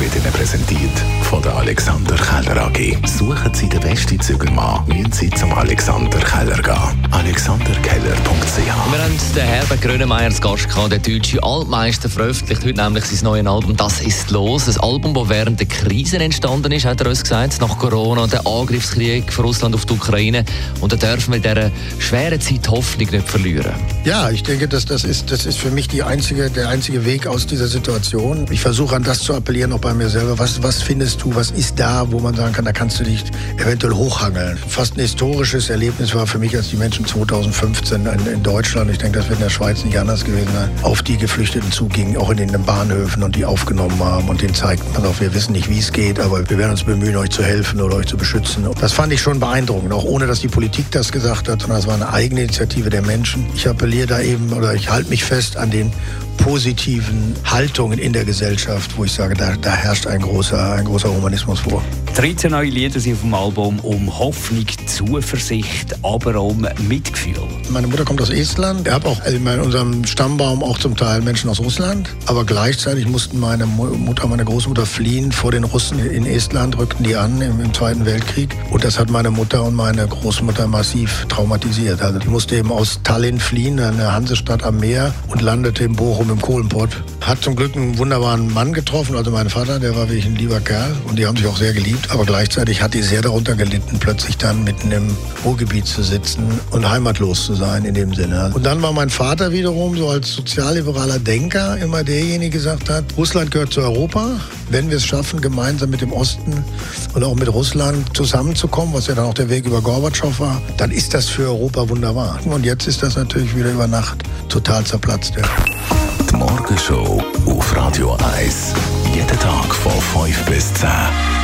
wird Ihnen präsentiert von der Alexander Keller AG. Suchen Sie den besten Zügelmann, müssen Sie zum Alexander Keller gehen. alexanderkeller.ch Wir haben den Herbert Grönemeyer als Gast gehabt. Der deutsche Altmeister veröffentlicht heute nämlich sein neues Album «Das ist los». Ein Album, das während der Krise entstanden ist, hat er uns gesagt, nach Corona und dem Angriffskrieg von Russland auf die Ukraine. Und da dürfen wir in dieser schweren Zeit Hoffnung nicht verlieren. Ja, ich denke, dass das ist, das ist für mich die einzige, der einzige Weg aus dieser Situation. Ich versuche an das zu appellieren, auch bei mir selber. Was, was findest du, was ist da, wo man sagen kann, da kannst du dich eventuell hochhangeln? Fast ein historisches Erlebnis war für mich, als die Menschen 2015 in, in Deutschland, ich denke, das wird in der Schweiz nicht anders gewesen sein, auf die Geflüchteten zugingen, auch in den Bahnhöfen und die aufgenommen haben und denen zeigten, pass auf, wir wissen nicht, wie es geht, aber wir werden uns bemühen, euch zu helfen oder euch zu beschützen. Das fand ich schon beeindruckend, auch ohne, dass die Politik das gesagt hat, sondern es war eine eigene Initiative der Menschen. Ich appelliere da eben, oder ich halte mich fest an den positiven Haltungen in der Gesellschaft, wo ich sage, da, da herrscht ein großer, ein großer Humanismus vor. 13 neue Lieder sind auf dem Album um Hoffnung, Zuversicht, aber um Mitgefühl. Meine Mutter kommt aus Estland. Ich habe auch in unserem Stammbaum auch zum Teil Menschen aus Russland. Aber gleichzeitig mussten meine Mutter, meine Großmutter fliehen vor den Russen in Estland, rückten die an im, im Zweiten Weltkrieg. Und das hat meine Mutter und meine Großmutter massiv traumatisiert. Also die musste eben aus Tallinn fliehen, eine Hansestadt am Meer, und landete in Bochum im Kohlenpott. Hat zum Glück einen wunderbaren Mann getroffen, also mein Vater, der war wirklich ein lieber Kerl. Und die haben sich auch sehr geliebt. Aber gleichzeitig hat die sehr darunter gelitten, plötzlich dann mitten im Ruhrgebiet zu sitzen und heimatlos zu sein in dem Sinne. Und dann war mein Vater wiederum so als sozialliberaler Denker immer derjenige, der gesagt hat, Russland gehört zu Europa. Wenn wir es schaffen, gemeinsam mit dem Osten und auch mit Russland zusammenzukommen, was ja dann auch der Weg über Gorbatschow war, dann ist das für Europa wunderbar. Und jetzt ist das natürlich wieder über Nacht total zerplatzt. Ja. Die Morgenshow auf Radio 1. Jeden Tag von 5 bis 10.